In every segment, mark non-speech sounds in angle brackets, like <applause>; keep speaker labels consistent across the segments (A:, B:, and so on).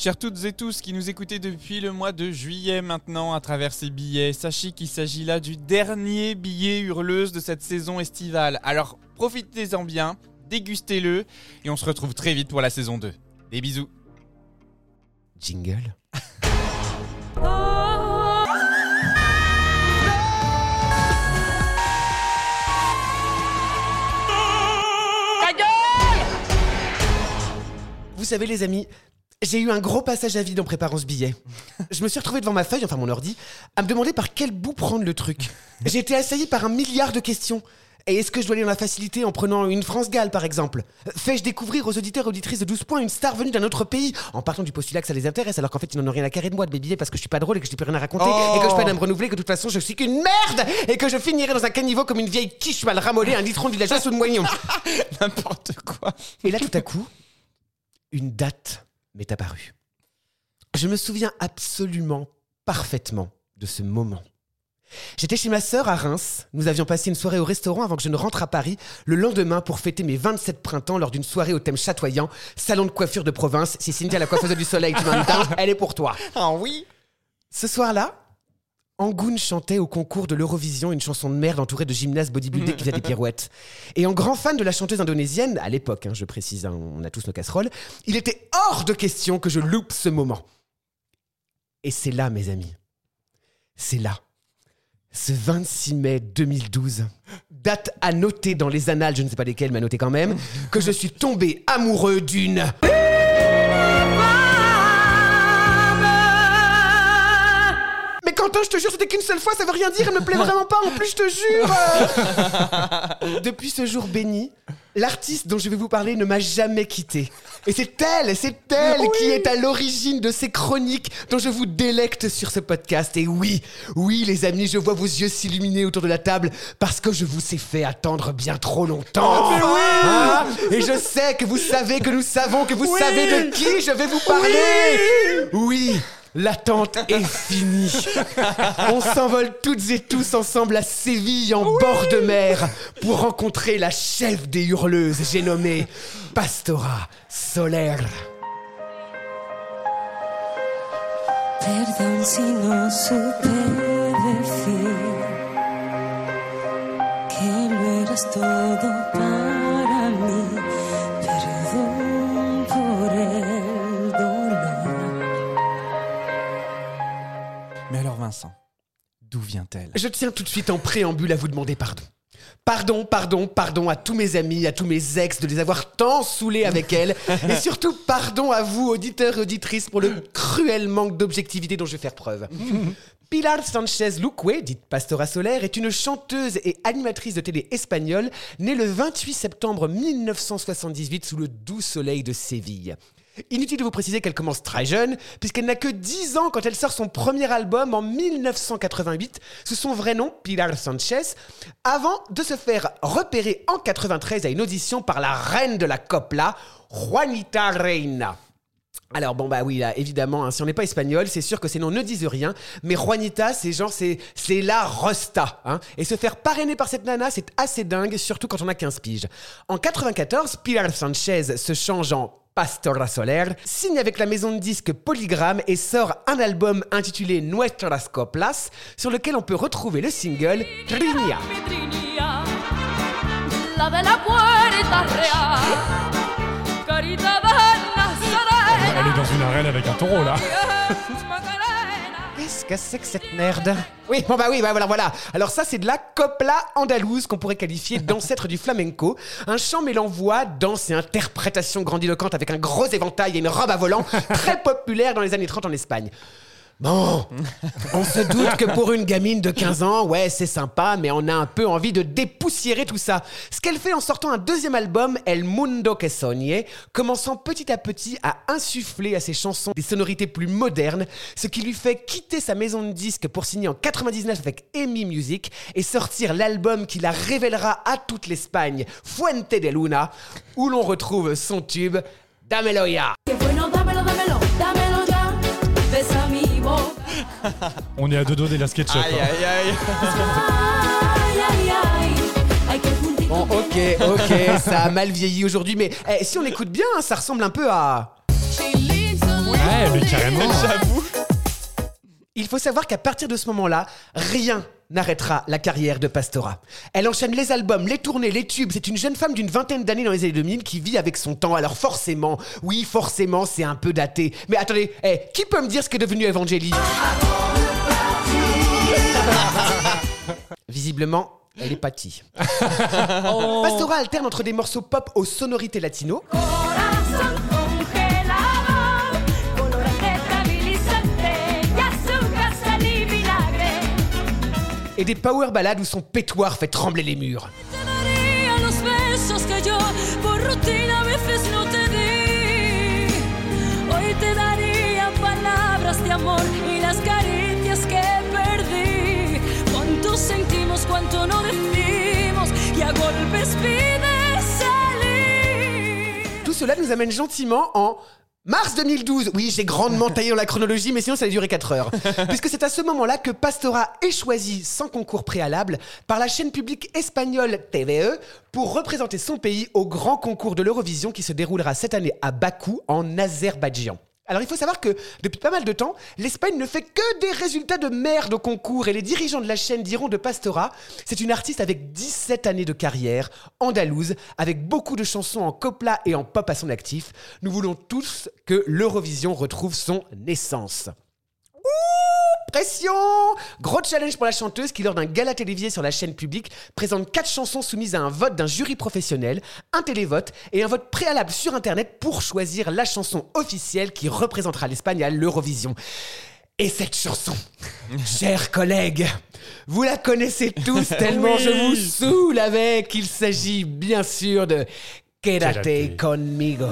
A: Chers toutes et tous qui nous écoutez depuis le mois de juillet maintenant à travers ces billets, sachez qu'il s'agit là du dernier billet hurleuse de cette saison estivale. Alors profitez-en bien, dégustez-le et on se retrouve très vite pour la saison 2. Des bisous.
B: Jingle. Vous savez les amis, j'ai eu un gros passage à vide en préparant ce billet. <laughs> Je me suis retrouvé devant ma feuille, enfin mon ordi, à me demander par quel bout prendre le truc. J'ai été assailli par un milliard de questions. Et est-ce que je dois aller dans la facilité en prenant une France-Galles par exemple? Fais-je découvrir aux auditeurs et auditrices de 12 points une star venue d'un autre pays? En partant du postulat que ça les intéresse alors qu'en fait ils n'en ont rien à carrer de moi de mes billets parce que je suis pas drôle et que je n'ai plus rien à raconter
A: Oh.
B: et que je peine à me renouveler que de toute façon je suis qu'une merde et que je finirai dans un caniveau comme une vieille quiche mal ramolée un litron de villageois sous le moignon. <laughs>
A: N'importe quoi.
B: Et là, tout à coup, une date m'est apparue. Je me souviens absolument parfaitement de ce moment. J'étais chez ma sœur à Reims. Nous avions passé une soirée au restaurant avant que je ne rentre à Paris le lendemain pour fêter mes 27 printemps lors d'une soirée au thème chatoyant, salon de coiffure de province. Si Cynthia la coiffeuse du soleil, tu m'invites, elle est pour toi.
A: Ah oui
B: Ce soir-là, Angoun chantait au concours de l'Eurovision une chanson de merde entourée de gymnastes bodybuildés qui faisaient des pirouettes. Et en grand fan de la chanteuse indonésienne, à l'époque, hein, je précise, hein, on a tous nos casseroles, il était hors de question que je loupe ce moment. Et c'est là, mes amis, c'est là, ce 26 mai 2012, date à noter dans les annales, je ne sais pas lesquelles, mais à noter quand même, que je suis tombé amoureux d'une... Je te jure, c'était qu'une seule fois, ça veut rien dire, elle me plaît <laughs> vraiment pas, en plus, je te jure. <laughs> Depuis ce jour béni, l'artiste dont je vais vous parler ne m'a jamais quitté. Et c'est elle, c'est elle qui est à l'origine de ces chroniques dont je vous délecte sur ce podcast. Et oui, oui, les amis, je vois vos yeux s'illuminer autour de la table parce que je vous ai fait attendre bien trop longtemps. Hein Et je sais que vous savez, que nous savons, que vous savez de qui je vais vous parler. Oui. L'attente est finie. On s'envole toutes et tous ensemble à Séville en bord de mer pour rencontrer la chef des hurleuses, j'ai nommé Pastora Soler.
C: Perdón si no supe decir que lo eras todo para
A: Vincent, d'où vient-elle?
B: Je tiens tout de suite en préambule à vous demander pardon. Pardon, pardon, pardon à tous mes amis, à tous mes ex de les avoir tant saoulés avec elle. Et surtout, pardon à vous, auditeurs et auditrices, pour le cruel manque d'objectivité dont je vais faire preuve. Pilar Sanchez Luque, dite Pastora Soler, est une chanteuse et animatrice de télé espagnole, née le 28 septembre 1978 sous le doux soleil de Séville. Inutile de vous préciser qu'elle commence très jeune, puisqu'elle n'a que 10 ans quand elle sort son premier album en 1988, sous son vrai nom, Pilar Sanchez, avant de se faire repérer en 93 à une audition par la reine de la copla, Juanita Reina. Alors bon bah oui là évidemment hein, si on n'est pas espagnol c'est sûr que ces noms ne disent rien mais Juanita c'est genre c'est c'est la Rosta hein. et se faire parrainer par cette nana c'est assez dingue surtout quand on a 15 piges. En 94 Pilar Sanchez se change en Pastora Soler, signe avec la maison de disques Polygram et sort un album intitulé Nuestras Coplas sur lequel on peut retrouver le single Trinia.
D: Elle est dans une arène avec un taureau là.
B: Qu'est-ce que c'est que cette merde? Oui, bon bah oui, bah voilà, voilà. Alors ça, c'est de la copla andalouse qu'on pourrait qualifier d'ancêtre du flamenco. Un chant mêlant voix, danse et interprétation grandiloquente avec un gros éventail et une robe à volant, très populaire dans les années 30 en Espagne. Bon, <laughs> on se doute que pour une gamine de 15 ans, ouais, c'est sympa, mais on a un peu envie de dépoussiérer tout ça. Ce qu'elle fait en sortant un deuxième album, El Mundo que Soñé, commençant petit à petit à insuffler à ses chansons des sonorités plus modernes, ce qui lui fait quitter sa maison de disques pour signer en 99 avec EMI Music et sortir l'album qui la révélera à toute l'Espagne, Fuente de Luna, où l'on retrouve son tube Damelo
D: On est à deux doigts des la SketchUp.
A: Aïe
D: hein.
A: aïe aïe
B: Bon, ok, ok, ça a mal vieilli aujourd'hui, mais eh, si on écoute bien, hein, ça ressemble un peu à...
D: Ouais, mais carrément.
A: J'avoue.
B: Il faut savoir qu'à partir de ce moment-là, rien n'arrêtera la carrière de Pastora. Elle enchaîne les albums, les tournées, les tubes. C'est une jeune femme d'une vingtaine d'années dans les années 2000 qui vit avec son temps. Alors forcément, oui, forcément, c'est un peu daté. Mais attendez, eh, qui peut me dire ce qu'est devenu Evangélie <laughs> Visiblement, elle est pâtie. <laughs> Pastora alterne entre des morceaux pop aux sonorités latino
E: Corazón
B: et des power ballades où son pétoire fait trembler les murs. Tout cela nous amène gentiment en mars 2012. Oui, j'ai grandement <laughs> taillé dans la chronologie, mais sinon ça allait durer 4 heures. <laughs> Puisque c'est à ce moment-là que Pastora est choisi sans concours préalable par la chaîne publique espagnole TVE pour représenter son pays au grand concours de l'Eurovision qui se déroulera cette année à Bakou, en Azerbaïdjan. Alors il faut savoir que depuis pas mal de temps, l'Espagne ne fait que des résultats de merde au concours et les dirigeants de la chaîne diront de Pastora, c'est une artiste avec 17 années de carrière, andalouse, avec beaucoup de chansons en copla et en pop à son actif. Nous voulons tous que l'Eurovision retrouve son essence. Pression Gros challenge pour la chanteuse qui, lors d'un gala télévisé sur la chaîne publique, présente quatre chansons soumises à un vote d'un jury professionnel, un télévote et un vote préalable sur Internet pour choisir la chanson officielle qui représentera l'Espagne à l'Eurovision. Et cette chanson, <laughs> chers collègues, vous la connaissez tous <laughs> tellement je vous saoule avec. Il s'agit bien sûr de Quédate. conmigo.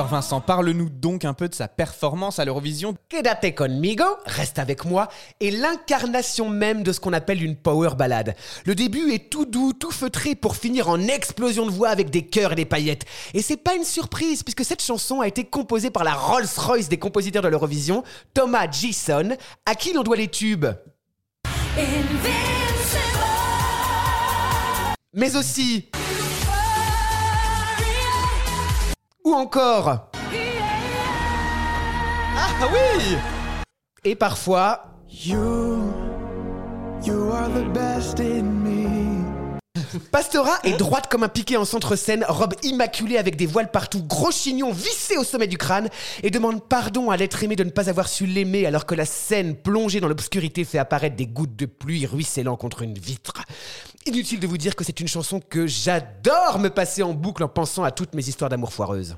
A: Alors Vincent, parle-nous donc un peu de sa performance à l'Eurovision.
B: Quédate conmigo, reste avec moi, est l'incarnation même de ce qu'on appelle une power ballade. Le début est tout doux, tout feutré pour finir en explosion de voix avec des chœurs et des paillettes. Et c'est pas une surprise puisque cette chanson a été composée par la Rolls-Royce des compositeurs de l'Eurovision, Thomas Gison, à qui l'on doit les tubes. Mais aussi... Ou encore...
A: Ah oui
B: Et parfois...
F: You, you are the best in me.
B: Pastora est droite comme un piqué en centre-scène, robe immaculée avec des voiles partout, gros chignon vissé au sommet du crâne, et demande pardon à l'être aimé de ne pas avoir su l'aimer alors que la scène plongée dans l'obscurité fait apparaître des gouttes de pluie ruisselant contre une vitre. Inutile de vous dire que c'est une chanson que j'adore me passer en boucle en pensant à toutes mes histoires d'amour foireuses.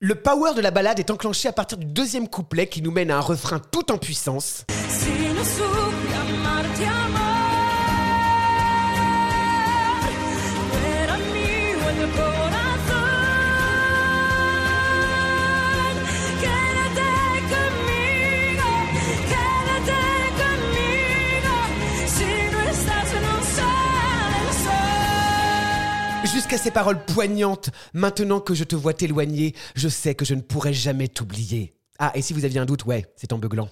B: Le power de la balade est enclenché à partir du deuxième couplet qui nous mène à un refrain tout en puissance. Ces paroles poignantes, maintenant que je te vois t'éloigner, je sais que je ne pourrai jamais t'oublier. Ah, et si vous aviez un doute, ouais, c'est en beuglant.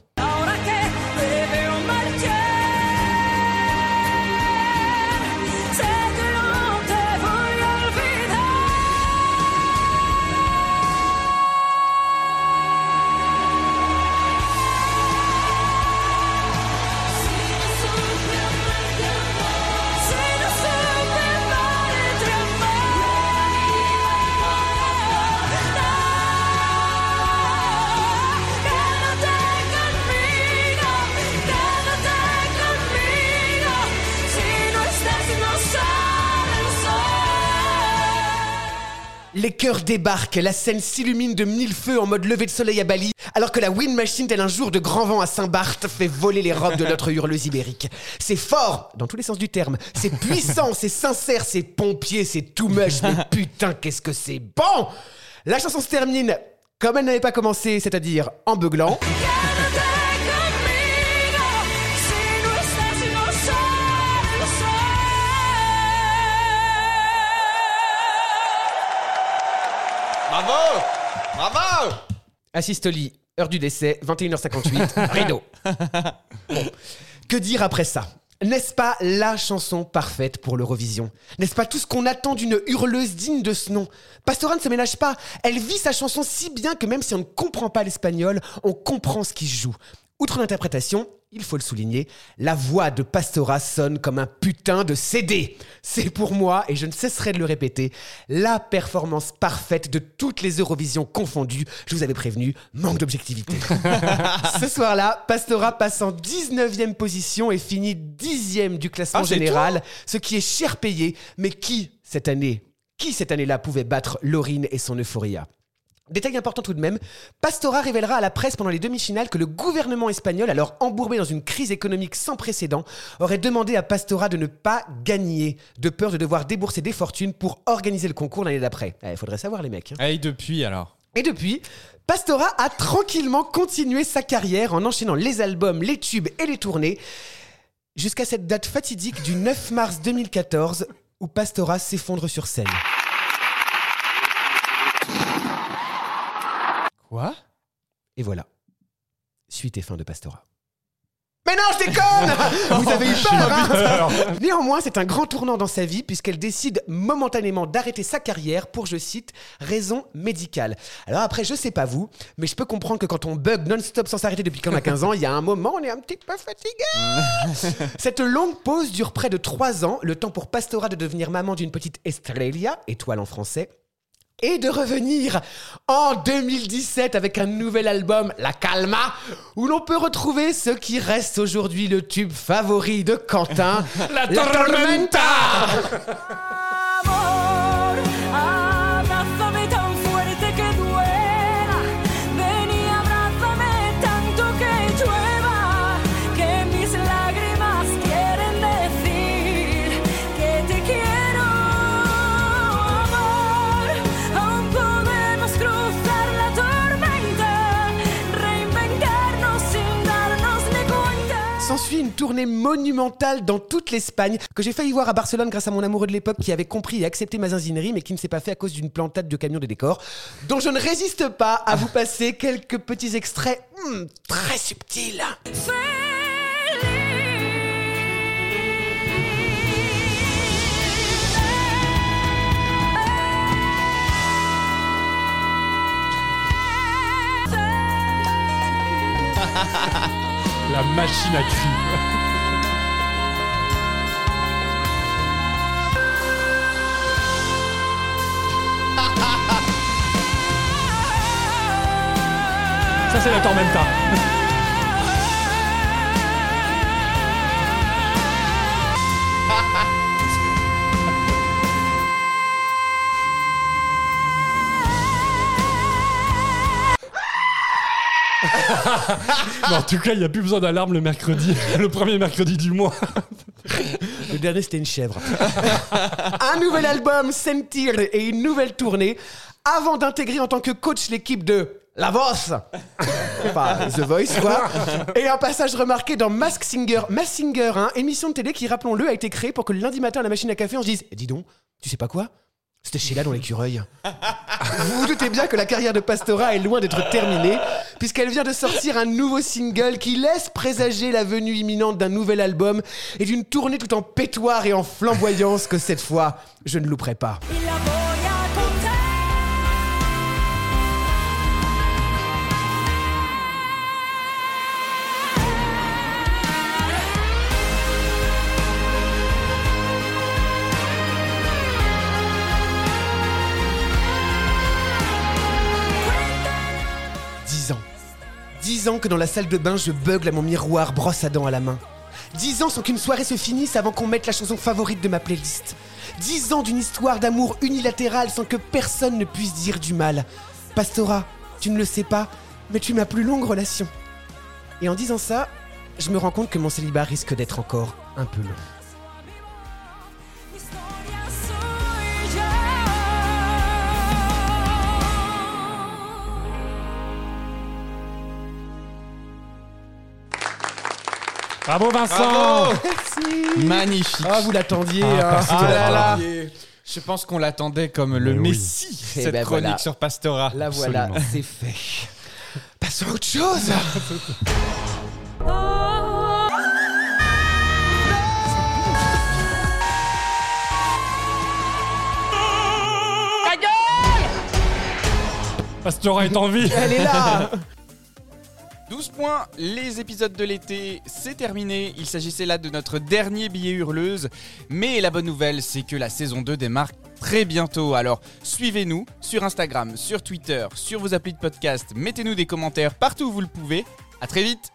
B: Les chœurs débarquent, la scène s'illumine de mille feux en mode lever de soleil à Bali, alors que la Wind Machine, tel un jour de grand vent à Saint-Barth, fait voler les robes de notre hurleuse ibérique. C'est fort, dans tous les sens du terme. C'est puissant, <laughs> c'est sincère, c'est pompier, c'est tout much, mais <laughs> putain, qu'est-ce que c'est bon La chanson se termine comme elle n'avait pas commencé, c'est-à-dire en beuglant. Assistoli, heure du décès, 21h58, <laughs> rideau. Bon. Que dire après ça? N'est-ce pas la chanson parfaite pour l'Eurovision N'est-ce pas tout ce qu'on attend d'une hurleuse digne de ce nom? Pastora ne se ménage pas. Elle vit sa chanson si bien que même si on ne comprend pas l'espagnol, on comprend ce qui se joue. Outre l'interprétation, il faut le souligner, la voix de Pastora sonne comme un putain de CD. C'est pour moi, et je ne cesserai de le répéter, la performance parfaite de toutes les Eurovisions confondues. Je vous avais prévenu, manque d'objectivité. <laughs> Ce soir-là, Pastora passe en 19e position et finit 10e du classement
A: Ah,
B: général, ce qui est cher payé, mais qui, cette année, qui cette année-là pouvait battre Laurine et son euphoria? Détail important tout de même, Pastora révélera à la presse pendant les demi-finales que le gouvernement espagnol, alors embourbé dans une crise économique sans précédent, aurait demandé à Pastora de ne pas gagner, de peur de devoir débourser des fortunes pour organiser le concours l'année d'après. Il faudrait savoir les mecs. hein.
A: Et depuis alors?
B: Et depuis, Pastora a tranquillement continué sa carrière en enchaînant les albums, les tubes et les tournées, jusqu'à cette date fatidique du 9 mars 2014 où Pastora s'effondre sur scène.
A: Quoi?
B: Et voilà. Suite et fin de Pastora. Mais non, je déconne <laughs> Vous avez eu peur, hein <laughs> Néanmoins, c'est un grand tournant dans sa vie puisqu'elle décide momentanément d'arrêter sa carrière pour, je cite, raison médicale. Alors après, je sais pas vous, mais je peux comprendre que quand on bug non-stop sans s'arrêter depuis qu'on a 15 ans, il y a un moment, on est un petit peu fatigué <laughs> Cette longue pause dure près de 3 ans, le temps pour Pastora de devenir maman d'une petite Estrella, étoile en français, et de revenir en 2017 avec un nouvel album, La Calma, où l'on peut retrouver ce qui reste aujourd'hui le tube favori de Quentin, <laughs> La Tormenta. <laughs> monumentale dans toute l'Espagne que j'ai failli voir à Barcelone grâce à mon amoureux de l'époque qui avait compris et accepté ma zinzinerie mais qui ne s'est pas fait à cause d'une plantade de camion de décor dont je ne résiste pas à vous passer quelques petits extraits hmm, très subtils. <laughs>
D: La machine à cri. C'est la Tormenta. <laughs> Mais en tout cas, il n'y a plus besoin d'alarme le mercredi, <laughs> le premier mercredi du mois. <laughs>
B: Le dernier, c'était une chèvre. un nouvel album, Sentir, et une nouvelle tournée avant d'intégrer en tant que coach l'équipe de La Voz. Enfin, The Voice, quoi. Et un passage remarqué dans Mask Singer. Mask Singer, hein, émission de télé qui, rappelons-le, a été créée pour que le lundi matin à la machine à café, on se dise Eh, Dis donc, tu sais pas quoi? C'était Sheila dans l'écureuil. Vous vous doutez bien que la carrière de Pastora est loin d'être terminée, puisqu'elle vient de sortir un nouveau single qui laisse présager la venue imminente d'un nouvel album et d'une tournée tout en pétoire et en flamboyance que cette fois, je ne louperai pas. Dix ans que dans la salle de bain, je bugle à mon miroir brosse à dents à la main. Dix ans sans qu'une soirée se finisse avant qu'on mette la chanson favorite de ma playlist. 10 ans d'une histoire d'amour unilatérale sans que personne ne puisse dire du mal. Pastora, tu ne le sais pas, mais tu es ma plus longue relation. Et en disant ça, je me rends compte que mon célibat risque d'être encore un peu long.
D: Bravo Vincent
A: Bravo
B: Merci.
A: Magnifique.
B: Ah, vous l'attendiez.
D: Ah,
B: hein.
D: Pastora.
A: Ah là là. Je pense qu'on l'attendait comme le
D: Mais oui.
A: messie,
B: Eh
A: cette
B: ben
A: chronique
B: voilà.
A: sur Pastora.
B: La voilà,
D: Absolument.
B: c'est fait. Passons à autre chose.
D: Pastora est en vie
B: Elle est là.
A: 12 points, les épisodes de l'été, c'est terminé. Il s'agissait là de notre dernier billet hurleuse. Mais la bonne nouvelle, c'est que la saison 2 démarre très bientôt. Alors suivez-nous sur Instagram, sur Twitter, sur vos applis de podcast. Mettez-nous des commentaires partout où vous le pouvez. À très vite